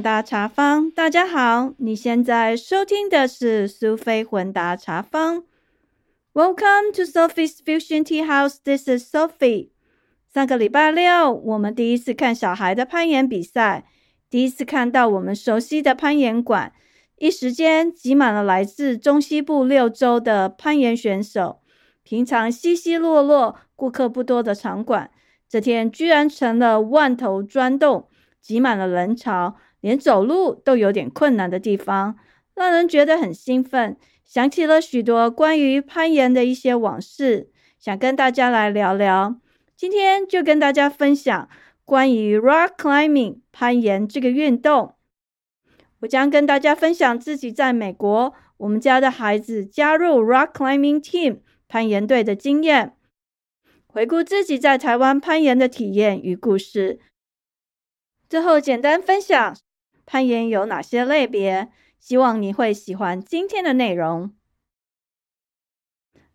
混搭茶坊，大家好，你现在收听的是苏菲混搭茶坊。Welcome to Sophie's Fusion Tea House. This is Sophie. 上个礼拜六，我们第一次看小孩的攀岩比赛，第一次看到我们熟悉的攀岩馆，一时间挤满了来自中西部六州的攀岩选手。平常稀稀落落、顾客不多的场馆，这天居然成了万头钻洞、挤满了人潮，连走路都有点困难的地方，让人觉得很兴奋。想起了许多关于攀岩的一些往事，想跟大家来聊聊。今天就跟大家分享关于 rock climbing 攀岩这个运动。我将跟大家分享自己在美国，我们家的孩子加入 rock climbing team 攀岩队的经验，回顾自己在台湾攀岩的体验与故事。最后简单分享攀岩有哪些类别。希望你会喜欢今天的内容。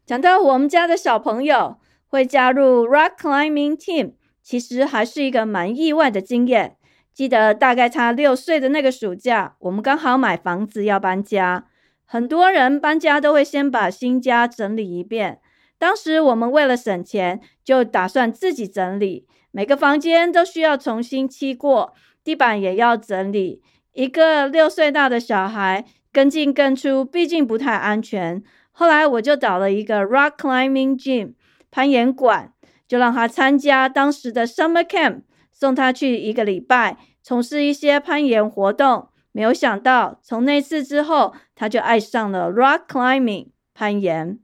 讲到我们家的小朋友会加入 Rock Climbing Team，其实还是一个蛮意外的经验。记得大概他六岁的那个暑假，我们刚好买房子要搬家，很多人搬家都会先把新家整理一遍。当时我们为了省钱，就打算自己整理，每个房间都需要重新漆过，地板也要整理。一个六岁大的小孩跟进跟出，毕竟不太安全。后来我就找了一个 rock climbing gym 攀岩馆，就让他参加当时的 summer camp，送他去一个礼拜，从事一些攀岩活动。没有想到，从那次之后，他就爱上了 rock climbing 攀岩。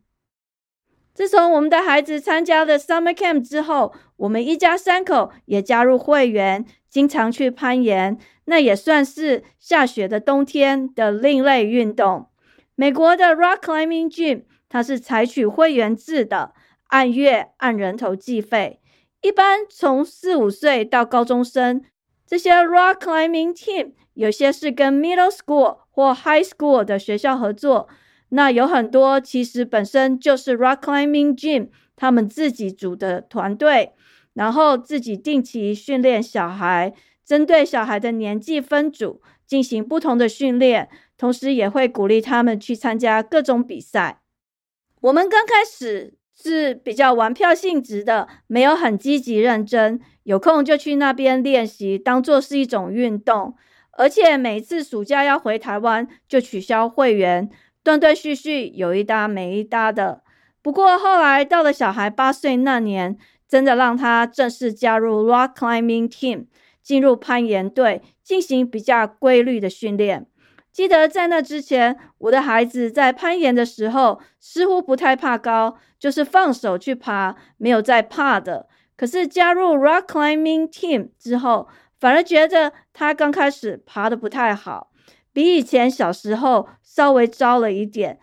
自从我们的孩子参加了 summer camp 之后，我们一家三口也加入会员，经常去攀岩。那也算是下雪的冬天的另类运动。美国的 Rock Climbing Gym，它是采取会员制的，按月按人头计费。一般从四五岁到高中生，这些 Rock Climbing Team 有些是跟 Middle School 或 High School 的学校合作。那有很多其实本身就是 Rock Climbing Gym 他们自己组的团队，然后自己定期训练小孩。针对小孩的年纪分组进行不同的训练，同时也会鼓励他们去参加各种比赛。我们刚开始是比较玩票性质的，没有很积极认真，有空就去那边练习，当做是一种运动。而且每次暑假要回台湾，就取消会员，断断续续有一搭没一搭的。不过后来到了小孩八岁那年，真的让他正式加入 Rock Climbing Team。进入攀岩队进行比较规律的训练。记得在那之前，我的孩子在攀岩的时候似乎不太怕高，就是放手去爬，没有再怕的。可是加入 Rock Climbing Team 之后，反而觉得他刚开始爬的不太好，比以前小时候稍微糟了一点，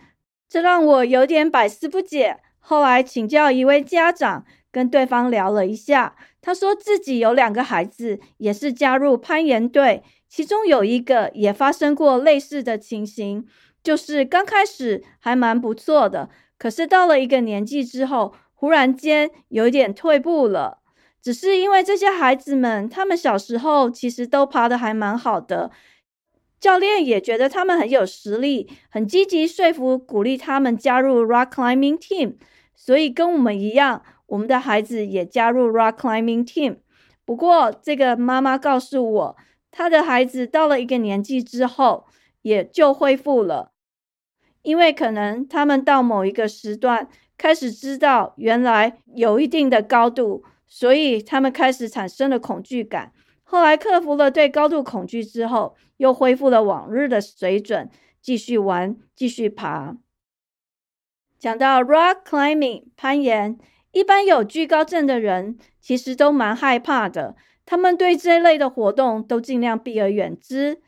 这让我有点百思不解。后来请教一位家长，跟对方聊了一下。他说自己有两个孩子，也是加入攀岩队，其中有一个也发生过类似的情形，就是刚开始还蛮不错的，可是到了一个年纪之后，忽然间有一点退步了。只是因为这些孩子们，他们小时候其实都爬得还蛮好的，教练也觉得他们很有实力，很积极说服鼓励他们加入 Rock Climbing Team，所以跟我们一样。我们的孩子也加入 Rock Climbing Team，不过这个妈妈告诉我，她的孩子到了一个年纪之后也就恢复了，因为可能他们到某一个时段开始知道原来有一定的高度，所以他们开始产生了恐惧感。后来克服了对高度恐惧之后，又恢复了往日的水准，继续玩，继续爬。讲到 Rock Climbing 攀岩。一般有惧高症的人，其实都蛮害怕的。他们对这类的活动都尽量避而远之。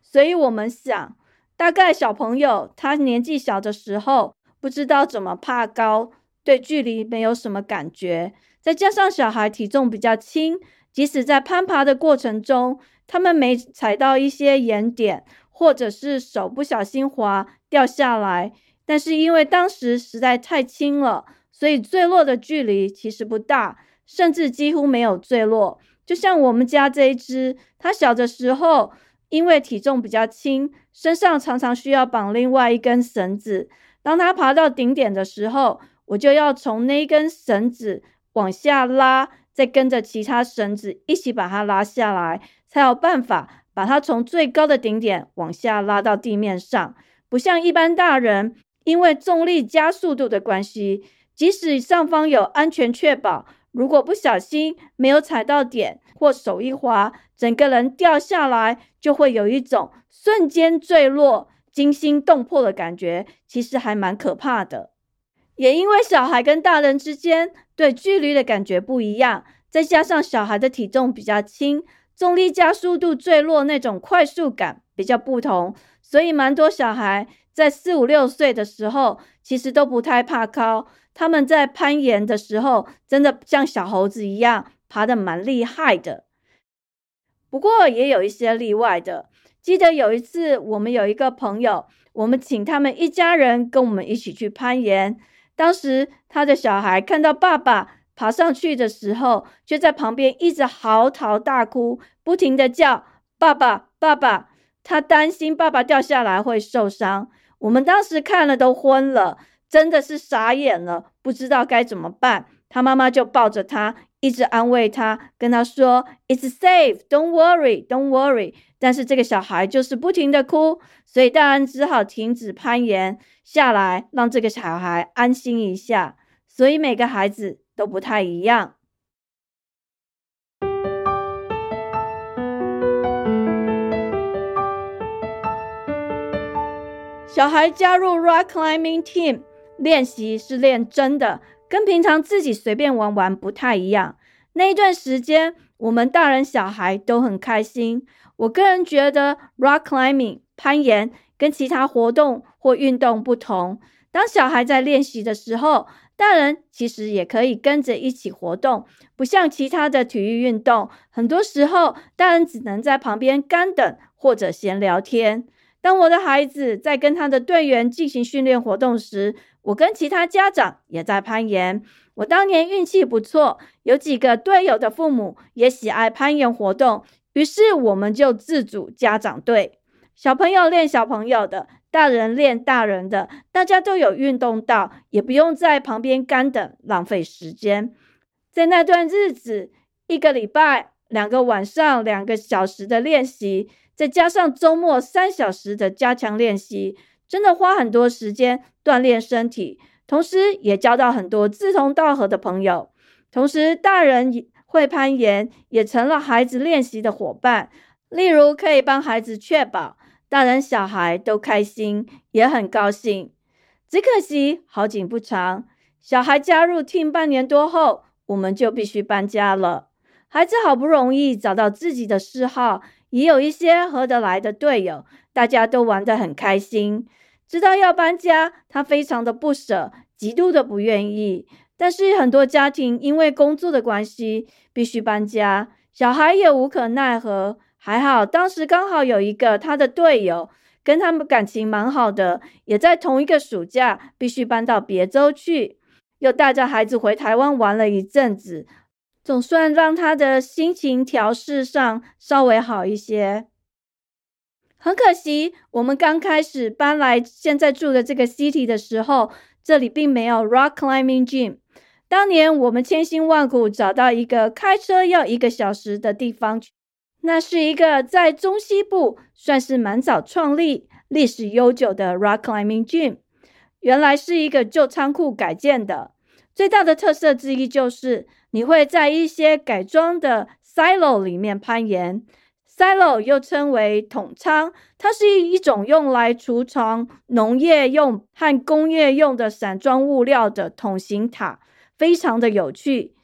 所以，我们想，大概小朋友他年纪小的时候，不知道怎么怕高，对距离没有什么感觉。再加上小孩体重比较轻，即使在攀爬的过程中，他们没踩到一些岩点，或者是手不小心滑掉下来，但是因为当时实在太轻了。所以坠落的距离其实不大，甚至几乎没有坠落。就像我们家这一只，它小的时候因为体重比较轻，身上常常需要绑另外一根绳子。当它爬到顶点的时候，我就要从那根绳子往下拉，再跟着其他绳子一起把它拉下来，才有办法把它从最高的顶点往下拉到地面上。不像一般大人，因为重力加速度的关系，即使上方有安全确保，如果不小心没有踩到点或手一滑，整个人掉下来，就会有一种瞬间坠落、惊心动魄的感觉，其实还蛮可怕的。也因为小孩跟大人之间对距离的感觉不一样，再加上小孩的体重比较轻，重力加速度坠落那种快速感比较不同，所以蛮多小孩在四五六岁的时候，其实都不太怕高。他们在攀岩的时候，真的像小猴子一样，爬得蛮厉害的。不过也有一些例外的。记得有一次，我们有一个朋友，我们请他们一家人跟我们一起去攀岩。当时他的小孩看到爸爸爬上去的时候，就在旁边一直嚎啕大哭，不停的叫“爸爸，爸爸”。他担心爸爸掉下来会受伤。我们当时看了都昏了，真的是傻眼了，不知道该怎么办。他妈妈就抱着他。一直安慰他，跟他说：“It's safe, don't worry, don't worry。”但是这个小孩就是不停的哭，所以大人只好停止攀岩下来，让这个小孩安心一下。所以每个孩子都不太一样。小孩加入 Rock Climbing Team 练习是练真的。跟平常自己随便玩玩不太一样。那一段时间，我们大人小孩都很开心。我个人觉得，rock climbing 攀岩跟其他活动或运动不同。当小孩在练习的时候，大人其实也可以跟着一起活动。不像其他的体育运动，很多时候大人只能在旁边干等或者闲聊天。当我的孩子在跟他的队员进行训练活动时，我跟其他家长也在攀岩。我当年运气不错，有几个队友的父母也喜爱攀岩活动，于是我们就自组家长队，小朋友练小朋友的，大人练大人的，大家都有运动到，也不用在旁边干等浪费时间。在那段日子，一个礼拜两个晚上两个小时的练习，再加上周末三小时的加强练习。真的花很多时间锻炼身体，同时也交到很多志同道合的朋友。同时，大人会攀岩，也成了孩子练习的伙伴。例如，可以帮孩子确保大人小孩都开心，也很高兴。只可惜好景不长，小孩加入 team 半年多后，我们就必须搬家了。孩子好不容易找到自己的嗜好，也有一些合得来的队友。大家都玩得很开心，知道要搬家，他非常的不舍，极度的不愿意。但是很多家庭因为工作的关系必须搬家，小孩也无可奈何。还好当时刚好有一个他的队友，跟他们感情蛮好的，也在同一个暑假必须搬到别州去，又带着孩子回台湾玩了一阵子，总算让他的心情调试上稍微好一些。很可惜，我们刚开始搬来现在住的这个 city 的时候，这里并没有 rock climbing gym。当年我们千辛万苦找到一个开车要一个小时的地方，那是一个在中西部算是蛮早创立、历史悠久的 rock climbing gym。原来是一个旧仓库改建的，最大的特色之一就是你会在一些改装的 silo 里面攀岩。Silo 又称为桶仓，它是一一种用来储藏农业用和工业用的散装物料的桶形塔，非常的有趣。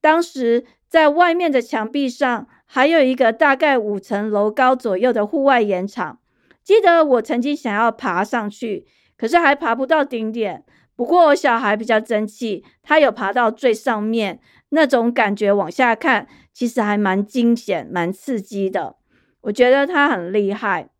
当时在外面的墙壁上还有一个大概五层楼高左右的户外岩场。记得我曾经想要爬上去，可是还爬不到顶点。不过我小孩比较争气，他有爬到最上面。那种感觉往下看，其实还蛮惊险、蛮刺激的。我觉得他很厉害。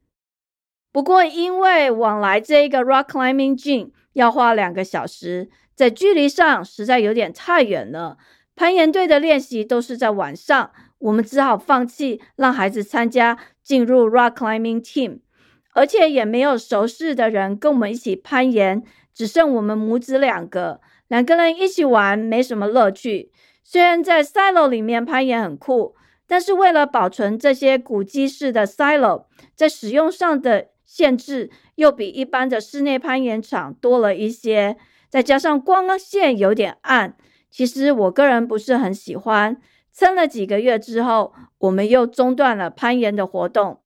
不过，因为往来这一个 rock climbing gym 要花两个小时，在距离上实在有点太远了。攀岩队的练习都是在晚上，我们只好放弃让孩子参加进入 rock climbing team，而且也没有熟识的人跟我们一起攀岩，只剩我们母子两个，两个人一起玩没什么乐趣。虽然在 silo 里面攀岩很酷，但是为了保存这些古迹式的 silo，在使用上的限制又比一般的室内攀岩场多了一些，再加上光线有点暗。其实我个人不是很喜欢，撑了几个月之后，我们又中断了攀岩的活动。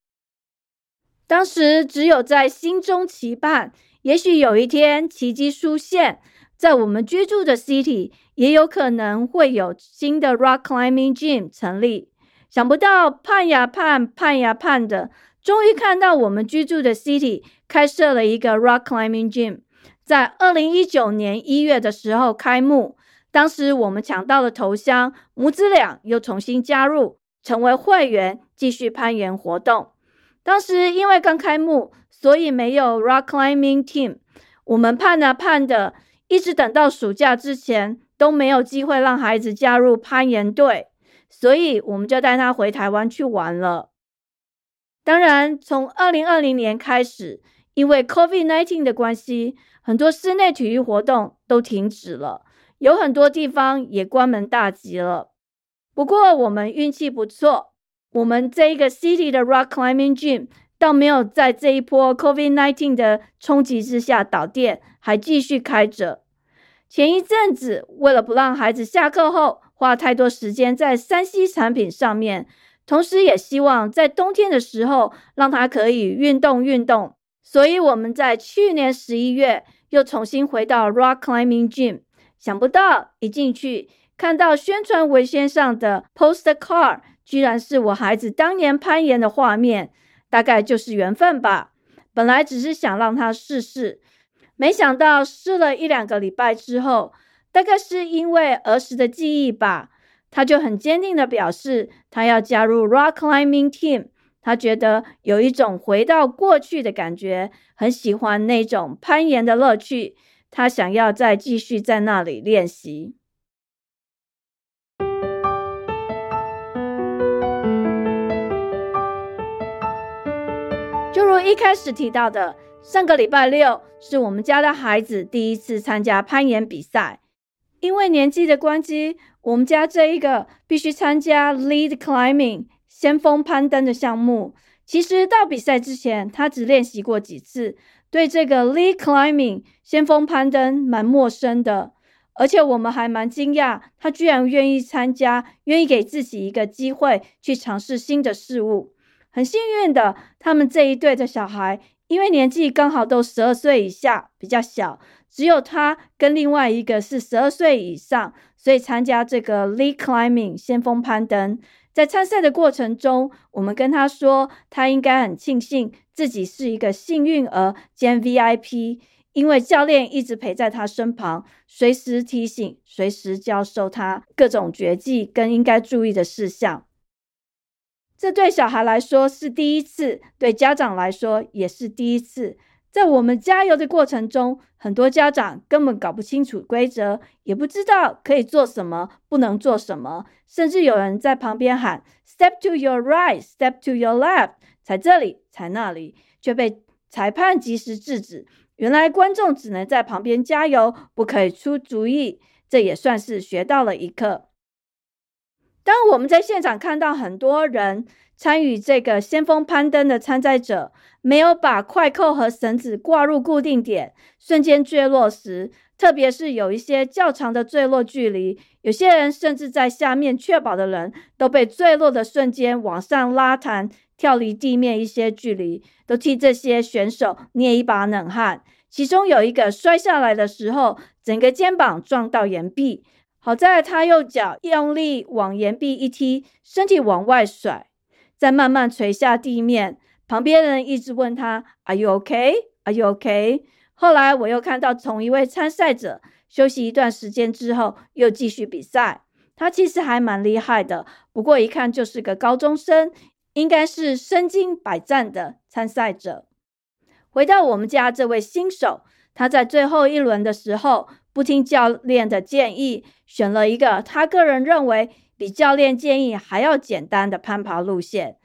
当时只有在心中期盼，也许有一天奇迹出现，在我们居住的 city 也有可能会有新的 rock climbing gym 成立。想不到盼呀盼，盼呀盼的，终于看到我们居住的 city 开设了一个 rock climbing gym，在二零一九年一月的时候开幕。当时我们抢到了头香，母子俩又重新加入，成为会员，继续攀岩活动。当时因为刚开幕，所以没有 rock climbing team。我们盼啊盼的，一直等到暑假之前都没有机会让孩子加入攀岩队，所以我们就带他回台湾去玩了。当然，从二零二零年开始，因为 COVID nineteen 的关系，很多室内体育活动都停止了。有很多地方也关门大吉了，不过我们运气不错，我们这一个 city 的 rock climbing gym 倒没有在这一波 COVID-19 的冲击之下倒店，还继续开着。前一阵子，为了不让孩子下课后花太多时间在三 C 产品上面，同时也希望在冬天的时候让他可以运动运动，所以我们在去年十一月又重新回到 rock climbing gym。想不到一进去看到宣传文宣上的 postcard，居然是我孩子当年攀岩的画面，大概就是缘分吧。本来只是想让他试试，没想到试了一两个礼拜之后，大概是因为儿时的记忆吧，他就很坚定的表示他要加入 rock climbing team。他觉得有一种回到过去的感觉，很喜欢那种攀岩的乐趣。他想要再继续在那里练习。就如一开始提到的，上个礼拜六是我们家的孩子第一次参加攀岩比赛。因为年纪的关系，我们家这一个必须参加 lead climbing 先锋攀登的项目。其实到比赛之前，他只练习过几次。对这个 lead climbing 先锋攀登蛮陌生的，而且我们还蛮惊讶，他居然愿意参加，愿意给自己一个机会去尝试新的事物。很幸运的，他们这一队的小孩因为年纪刚好都十二岁以下，比较小，只有他跟另外一个是十二岁以上，所以参加这个 lead climbing 先锋攀登。在参赛的过程中，我们跟他说，他应该很庆幸自己是一个幸运儿兼 VIP，因为教练一直陪在他身旁，随时提醒，随时教授他各种绝技跟应该注意的事项。这对小孩来说是第一次，对家长来说也是第一次。在我们加油的过程中，很多家长根本搞不清楚规则，也不知道可以做什么，不能做什么，甚至有人在旁边喊 “Step to your right, step to your left”，踩这里，踩那里，却被裁判及时制止。原来观众只能在旁边加油，不可以出主意。这也算是学到了一课。当我们在现场看到很多人。参与这个先锋攀登的参赛者没有把快扣和绳子挂入固定点，瞬间坠落时，特别是有一些较长的坠落距离，有些人甚至在下面确保的人都被坠落的瞬间往上拉弹，跳离地面一些距离，都替这些选手捏一把冷汗。其中有一个摔下来的时候，整个肩膀撞到岩壁，好在他右脚用力往岩壁一踢，身体往外甩。再慢慢垂下地面，旁边人一直问他：“Are you OK? Are you OK?” 后来我又看到同一位参赛者休息一段时间之后又继续比赛。他其实还蛮厉害的，不过一看就是个高中生，应该是身经百战的参赛者。回到我们家这位新手，他在最后一轮的时候不听教练的建议，选了一个他个人认为比教练建议还要简单的攀爬路线。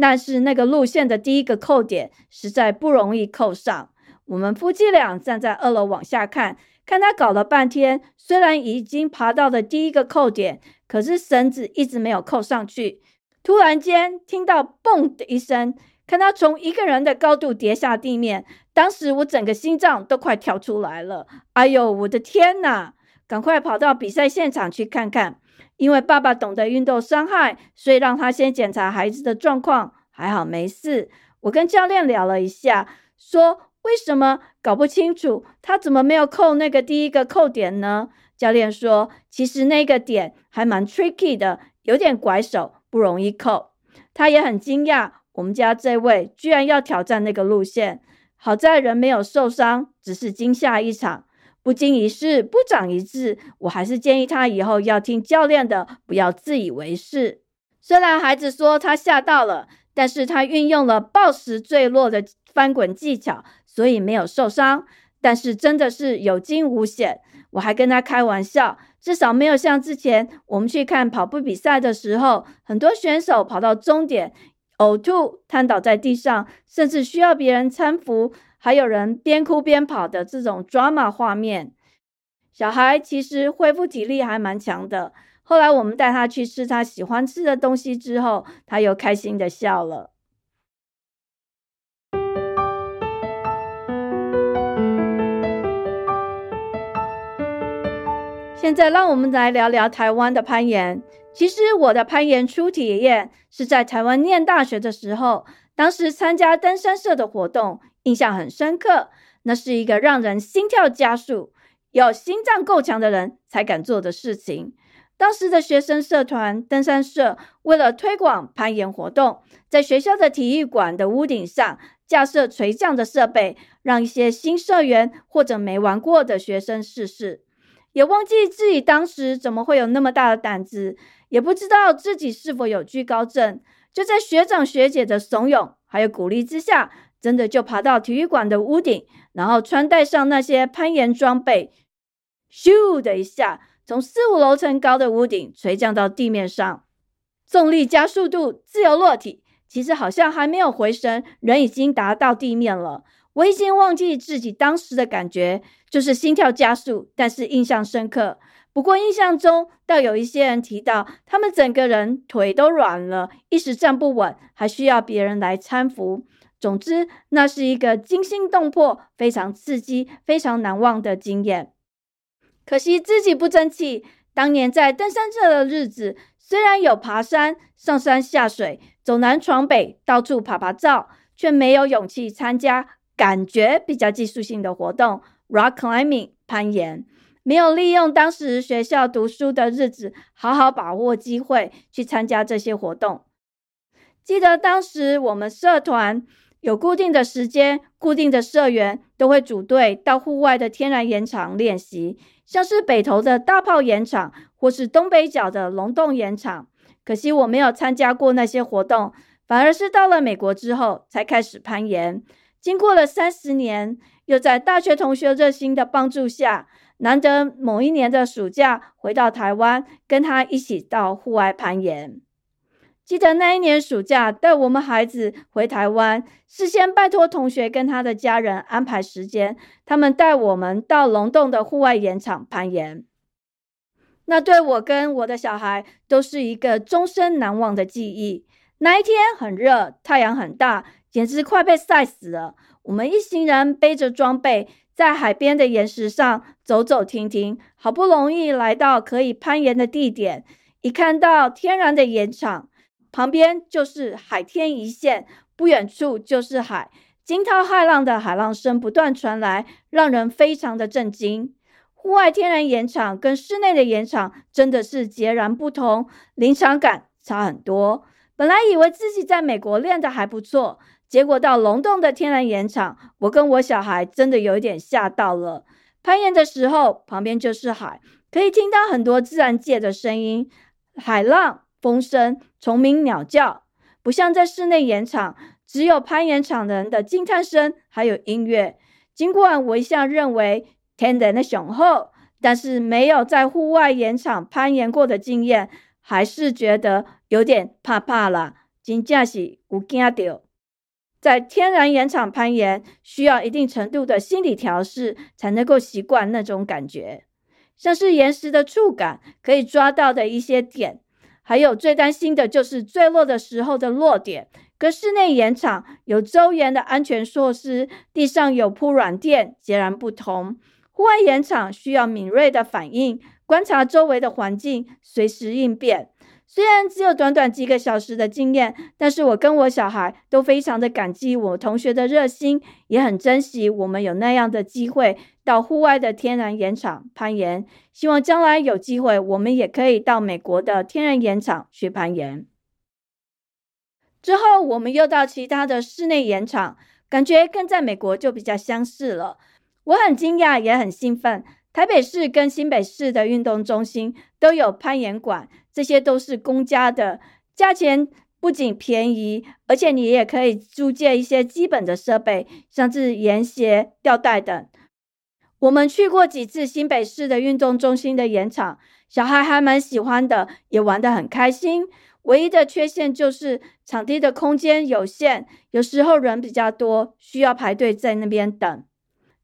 但是那个路线的第一个扣点实在不容易扣上。我们夫妻俩站在二楼往下看，看他搞了半天，虽然已经爬到了第一个扣点，可是绳子一直没有扣上去。突然间听到“嘣”的一声，看他从一个人的高度跌下地面，当时我整个心脏都快跳出来了。哎呦，我的天哪！赶快跑到比赛现场去看看。因为爸爸懂得运动伤害，所以让他先检查孩子的状况，还好没事。我跟教练聊了一下，说为什么搞不清楚他怎么没有扣那个第一个扣点呢？教练说，其实那个点还蛮 tricky 的，有点拐手，不容易扣。他也很惊讶，我们家这位居然要挑战那个路线。好在人没有受伤，只是惊吓一场。不经一事不长一智，我还是建议他以后要听教练的，不要自以为是。虽然孩子说他吓到了，但是他运用了暴食坠落的翻滚技巧，所以没有受伤。但是真的是有惊无险。我还跟他开玩笑，至少没有像之前我们去看跑步比赛的时候，很多选手跑到终点呕吐、瘫倒在地上，甚至需要别人搀扶。还有人边哭边跑的这种 drama 画面，小孩其实恢复体力还蛮强的。后来我们带他去吃他喜欢吃的东西之后，他又开心的笑了。现在让我们来聊聊台湾的攀岩。其实我的攀岩初体验是在台湾念大学的时候，当时参加登山社的活动。印象很深刻，那是一个让人心跳加速、有心脏够强的人才敢做的事情。当时的学生社团登山社为了推广攀岩活动，在学校的体育馆的屋顶上架设垂降的设备，让一些新社员或者没玩过的学生试试。也忘记自己当时怎么会有那么大的胆子，也不知道自己是否有惧高症。就在学长学姐的怂恿还有鼓励之下。真的就爬到体育馆的屋顶，然后穿戴上那些攀岩装备，咻的一下，从四五楼层高的屋顶垂降到地面上，重力加速度，自由落体。其实好像还没有回神，人已经达到地面了。我已经忘记自己当时的感觉，就是心跳加速，但是印象深刻。不过印象中，倒有一些人提到，他们整个人腿都软了，一时站不稳，还需要别人来搀扶。总之，那是一个惊心动魄、非常刺激、非常难忘的经验。可惜自己不争气。当年在登山社的日子，虽然有爬山、上山下水、走南闯北、到处爬爬照，却没有勇气参加感觉比较技术性的活动，rock climbing 攀岩。没有利用当时学校读书的日子，好好把握机会去参加这些活动。记得当时我们社团。有固定的时间，固定的社员都会组队到户外的天然岩场练习，像是北投的大炮岩场，或是东北角的龙洞岩场。可惜我没有参加过那些活动，反而是到了美国之后才开始攀岩。经过了三十年，又在大学同学热心的帮助下，难得某一年的暑假回到台湾，跟他一起到户外攀岩。记得那一年暑假带我们孩子回台湾，事先拜托同学跟他的家人安排时间，他们带我们到龙洞的户外岩场攀岩。那对我跟我的小孩都是一个终身难忘的记忆。那一天很热，太阳很大，简直快被晒死了。我们一行人背着装备，在海边的岩石上走走停停，好不容易来到可以攀岩的地点，一看到天然的岩场。旁边就是海天一线，不远处就是海，惊涛骇浪的海浪声不断传来，让人非常的震惊。户外天然岩场跟室内的岩场真的是截然不同，临场感差很多。本来以为自己在美国练的还不错，结果到龙洞的天然岩场，我跟我小孩真的有一点吓到了。攀岩的时候，旁边就是海，可以听到很多自然界的声音，海浪。风声、虫鸣、鸟叫，不像在室内岩场，只有攀岩场人的惊叹声，还有音乐。尽管我一向认为天然的雄厚，但是没有在户外岩场攀岩过的经验，还是觉得有点怕怕了。真正是有惊到。在天然岩场攀岩，需要一定程度的心理调试，才能够习惯那种感觉，像是岩石的触感，可以抓到的一些点，还有最担心的就是坠落的时候的落点。跟室内岩场有周延的安全措施，地上有铺软垫，截然不同。户外岩场需要敏锐的反应，观察周围的环境，随时应变。虽然只有短短几个小时的经验，但是我跟我小孩都非常的感激我同学的热心，也很珍惜我们有那样的机会到户外的天然岩场攀岩。希望将来有机会，我们也可以到美国的天然岩场去攀岩。之后，我们又到其他的室内岩场，感觉跟在美国就比较相似了。我很惊讶，也很兴奋。台北市跟新北市的运动中心都有攀岩馆，这些都是公家的，价钱不仅便宜，而且你也可以租借一些基本的设备，像是岩鞋、吊带等。我们去过几次新北市的运动中心的岩场，小孩还蛮喜欢的，也玩得很开心。唯一的缺陷就是场地的空间有限，有时候人比较多，需要排队在那边等。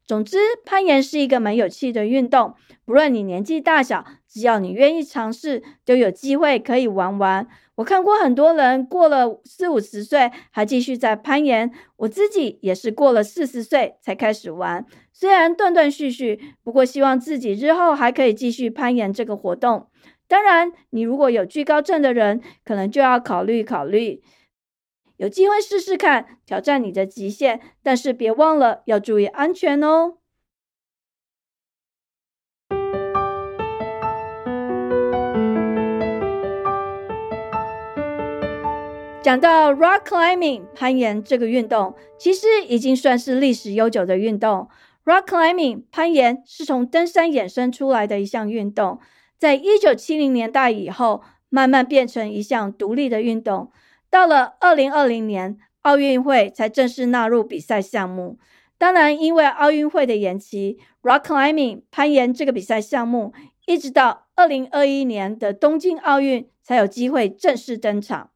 总之，攀岩是一个蛮有趣的运动。不论你年纪大小，只要你愿意尝试，都有机会可以玩玩。我看过很多人过了四五十岁还继续在攀岩，我自己也是过了四十岁才开始玩。虽然断断续续，不过希望自己日后还可以继续攀岩这个活动。当然，你如果有惧高症的人，可能就要考虑考虑。有机会试试看，挑战你的极限，但是别忘了要注意安全哦。讲到 rock climbing 攀岩这个运动，其实已经算是历史悠久的运动。rock climbing 攀岩是从登山衍生出来的一项运动，在一九七零年代以后，慢慢变成一项独立的运动。到了二零二零年，奥运会才正式纳入比赛项目。当然，因为奥运会的延期，rock climbing 攀岩这个比赛项目，一直到二零二一年的东京奥运才有机会正式登场。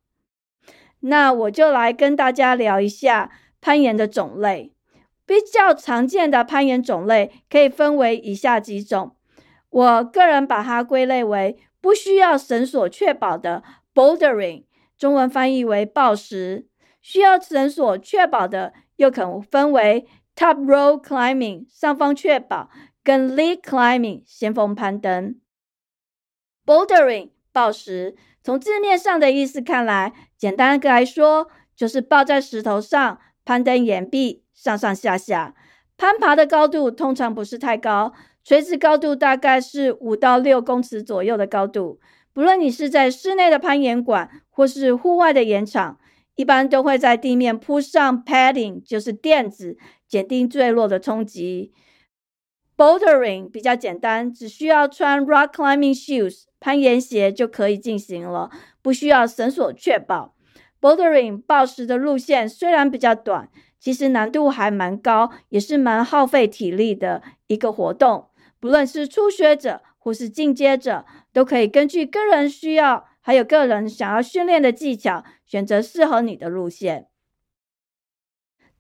那我就来跟大家聊一下攀岩的种类。比较常见的攀岩种类可以分为以下几种，我个人把它归类为不需要绳索确保的 bouldering。中文翻译为抱石，需要绳索确保的，又可分为 top rope climbing 上方确保跟 lead climbing 先锋攀登。bouldering 抱石，从字面上的意思看来，简单来说就是抱在石头上攀登岩壁，上上下下。攀爬的高度通常不是太高，垂直高度大概是五到六公尺左右的高度。不论你是在室内的攀岩馆，或是户外的岩场，一般都会在地面铺上 padding，就是垫子，减低坠落的冲击。Bouldering 比较简单，只需要穿 rock climbing shoes 攀岩鞋就可以进行了，不需要绳索确保。Bouldering 暴石的路线虽然比较短，其实难度还蛮高，也是蛮耗费体力的一个活动。不论是初学者或是进阶者。都可以根据个人需要，还有个人想要训练的技巧，选择适合你的路线。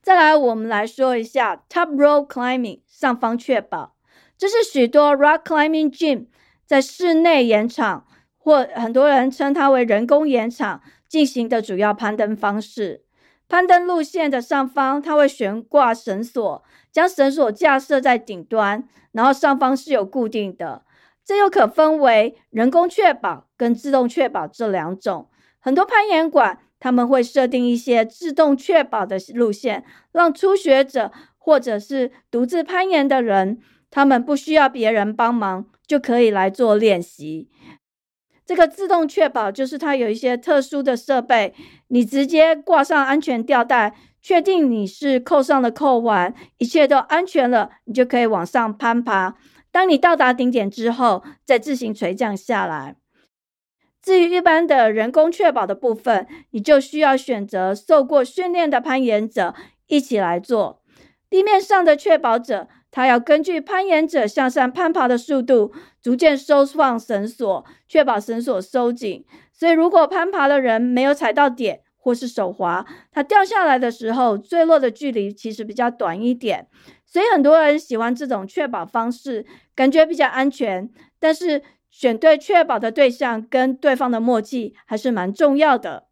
再来，我们来说一下 top rope climbing 上方确保，这是许多 rock climbing gym 在室内岩场或很多人称它为人工岩场进行的主要攀登方式。攀登路线的上方，它会悬挂绳索，将绳索架设在顶端，然后上方是有固定的。这又可分为人工确保跟自动确保这两种。很多攀岩馆他们会设定一些自动确保的路线，让初学者或者是独自攀岩的人，他们不需要别人帮忙就可以来做练习。这个自动确保就是它有一些特殊的设备，你直接挂上安全吊带，确定你是扣上了扣环，一切都安全了，你就可以往上攀爬。当你到达顶点之后，再自行垂降下来。至于一般的人工确保的部分，你就需要选择受过训练的攀岩者一起来做。地面上的确保者，他要根据攀岩者向上攀爬的速度，逐渐收放绳索，确保绳索收紧。所以，如果攀爬的人没有踩到点，或是手滑，他掉下来的时候，坠落的距离其实比较短一点。所以，很多人喜欢这种确保方式，感觉比较安全。但是，选对确保的对象跟对方的默契还是蛮重要的。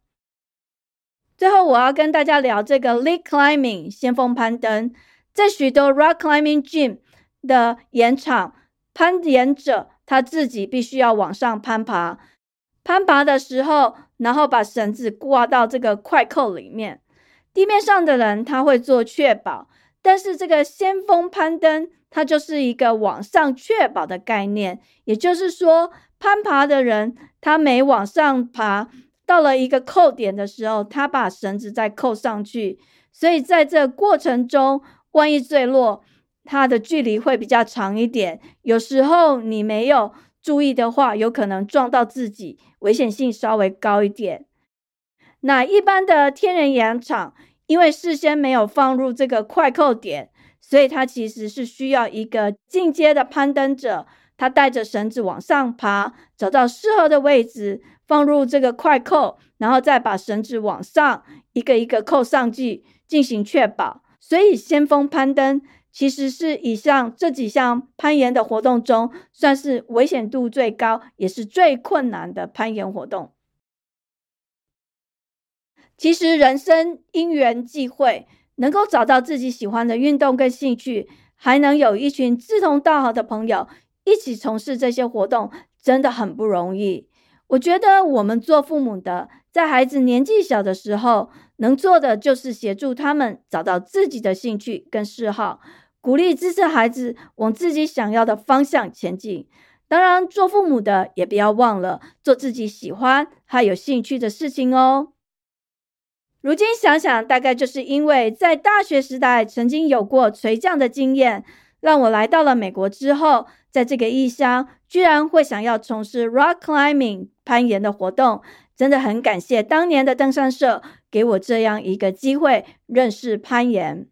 最后，我要跟大家聊这个 lead climbing 先锋攀登。在许多 rock climbing gym 的岩场，攀岩者他自己必须要往上攀爬。攀爬的时候，然后把绳子挂到这个快扣里面。地面上的人他会做确保，但是这个先锋攀登，它就是一个往上确保的概念。也就是说，攀爬的人他每往上爬。到了一个扣点的时候，他把绳子再扣上去，所以在这过程中，万一坠落，它的距离会比较长一点。有时候你没有注意的话，有可能撞到自己，危险性稍微高一点。那一般的天然岩场，因为事先没有放入这个快扣点，所以它其实是需要一个进阶的攀登者，他带着绳子往上爬，找到适合的位置。放入这个快扣，然后再把绳子往上一个一个扣上去，进行确保。所以，先锋攀登其实是以上这几项攀岩的活动中，算是危险度最高，也是最困难的攀岩活动。其实，人生因缘际会，能够找到自己喜欢的运动跟兴趣，还能有一群志同道合的朋友一起从事这些活动，真的很不容易。我觉得我们做父母的，在孩子年纪小的时候，能做的就是协助他们找到自己的兴趣跟嗜好，鼓励支持孩子往自己想要的方向前进。当然，做父母的也不要忘了做自己喜欢还有兴趣的事情哦。如今想想，大概就是因为在大学时代曾经有过垂降的经验，让我来到了美国之后。在这个异乡，居然会想要从事 rock climbing 攀岩的活动，真的很感谢当年的登山社给我这样一个机会认识攀岩。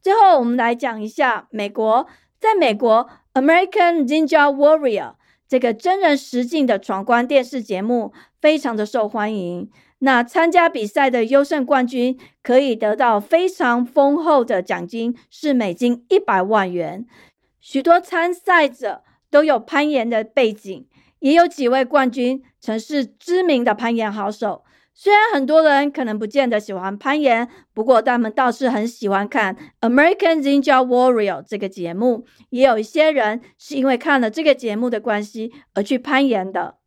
最后，我们来讲一下美国。在美国，《American Ninja Warrior》这个真人实境的闯关电视节目非常的受欢迎。那参加比赛的优胜冠军可以得到非常丰厚的奖金，是美金一百万元。许多参赛者都有攀岩的背景，也有几位冠军曾是知名的攀岩好手。虽然很多人可能不见得喜欢攀岩，不过他们倒是很喜欢看《American Ninja Warrior》这个节目。也有一些人是因为看了这个节目的关系而去攀岩的。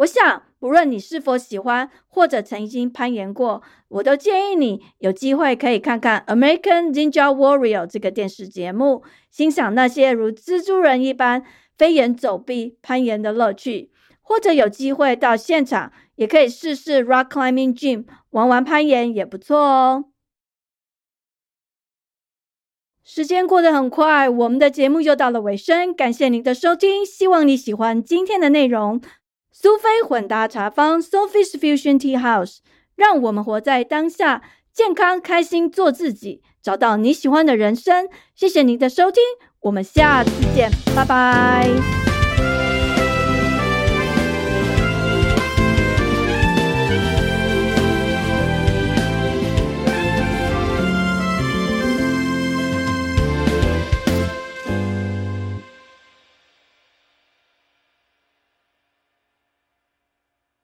我想，不论你是否喜欢或者曾经攀岩过，我都建议你有机会可以看看《American Ninja Warrior》这个电视节目，欣赏那些如蜘蛛人一般飞檐走壁攀岩的乐趣。或者有机会到现场，也可以试试 Rock Climbing Gym 玩玩攀岩也不错哦。时间过得很快，我们的节目又到了尾声，感谢您的收听，希望你喜欢今天的内容。苏菲混搭茶坊 （Sophie's Fusion Tea House），让我们活在当下，健康开心做自己，找到你喜欢的人生。谢谢您的收听，我们下次见，拜拜。